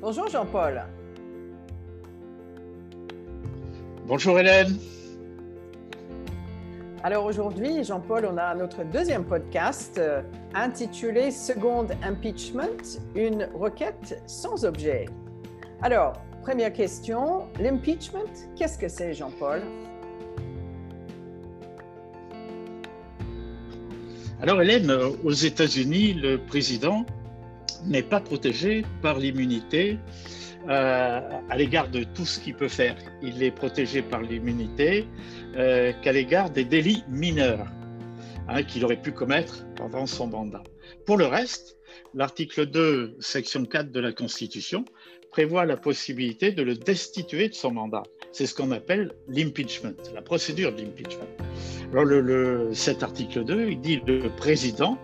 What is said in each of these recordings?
Bonjour Jean-Paul. Bonjour Hélène. Alors aujourd'hui, Jean-Paul, on a notre deuxième podcast euh, intitulé Second Impeachment, une requête sans objet. Alors, première question, l'impeachment, qu'est-ce que c'est Jean-Paul? Alors Hélène, aux États-Unis, le président n'est pas protégé par l'immunité euh, à l'égard de tout ce qu'il peut faire. Il est protégé par l'immunité euh, qu'à l'égard des délits mineurs hein, qu'il aurait pu commettre pendant son mandat. Pour le reste, l'article 2, section 4 de la Constitution prévoit la possibilité de le destituer de son mandat. C'est ce qu'on appelle l'impeachment, la procédure de l'impeachment. Alors le, cet article 2, il dit le président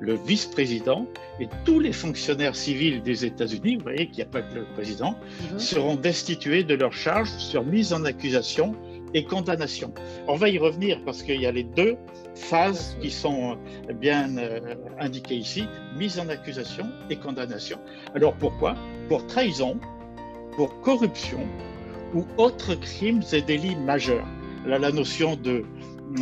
le vice-président et tous les fonctionnaires civils des États-Unis, vous voyez qu'il n'y a pas que le président, mhm. seront destitués de leurs charges sur mise en accusation et condamnation. On va y revenir parce qu'il y a les deux phases qui sont bien euh, indiquées ici, mise en accusation et condamnation. Alors pourquoi? Pour trahison, pour corruption ou autres crimes et délits majeurs. Là, la notion de,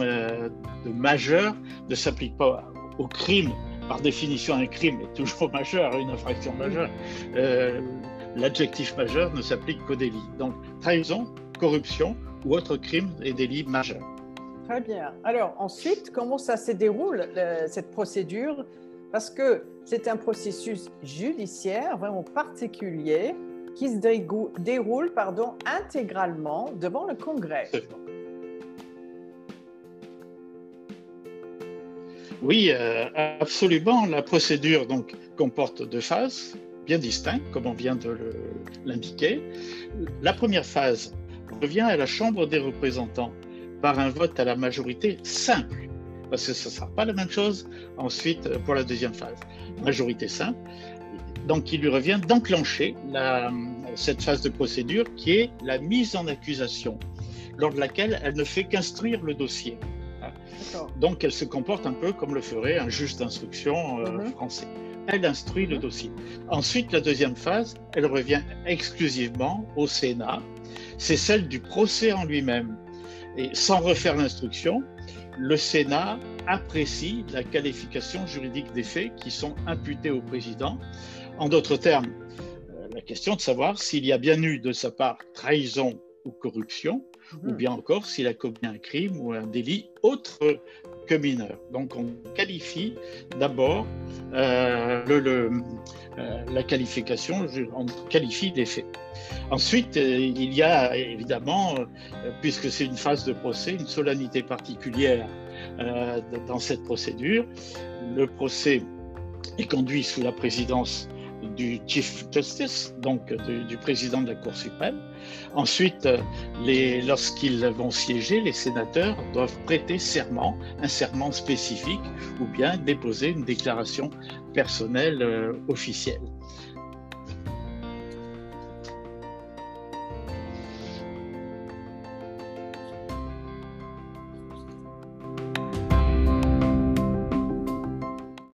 euh, majeur ne s'applique pas au crime par définition, un crime est toujours majeur, une infraction majeure. Euh, l'adjectif majeur ne s'applique qu'au délit. Donc, trahison, corruption ou autre crime et délit majeur. Très bien. Alors, ensuite, comment ça se déroule, cette procédure? Parce que c'est un processus judiciaire vraiment particulier qui se déroule pardon, intégralement devant le Congrès. Oui, euh, absolument. La procédure donc comporte deux phases bien distinctes, comme on vient de l'indiquer. La première phase revient à la Chambre des représentants par un vote à la majorité simple, parce que ce ne sera pas la même chose ensuite pour la deuxième phase. Majorité simple. Donc, il lui revient d'enclencher cette phase de procédure qui est la mise en accusation, lors de laquelle elle ne fait qu'instruire le dossier. Donc, elle se comporte un peu comme le ferait un juge d'instruction euh, mhm. français. Elle instruit le dossier. Ensuite, la deuxième phase, elle revient exclusivement au Sénat. C'est celle du procès en lui-même. Et sans refaire l'instruction, le Sénat apprécie la qualification juridique des faits qui sont imputés au président. En d'autres termes, euh, la question de savoir s'il y a bien eu de sa part trahison ou corruption, ou bien encore s'il a commis un crime ou un délit autre que mineur. Donc on qualifie d'abord euh, euh, la qualification, on qualifie les faits. Ensuite, euh, il y a évidemment, puisque c'est une phase de procès, une solennité particulière dans cette procédure. Le procès est conduit sous la présidence du Chief Justice, donc du, président de la Cour suprême. Ensuite, lorsqu'ils vont siéger, les sénateurs doivent prêter serment, un serment spécifique, ou bien déposer une déclaration personnelle euh, officielle.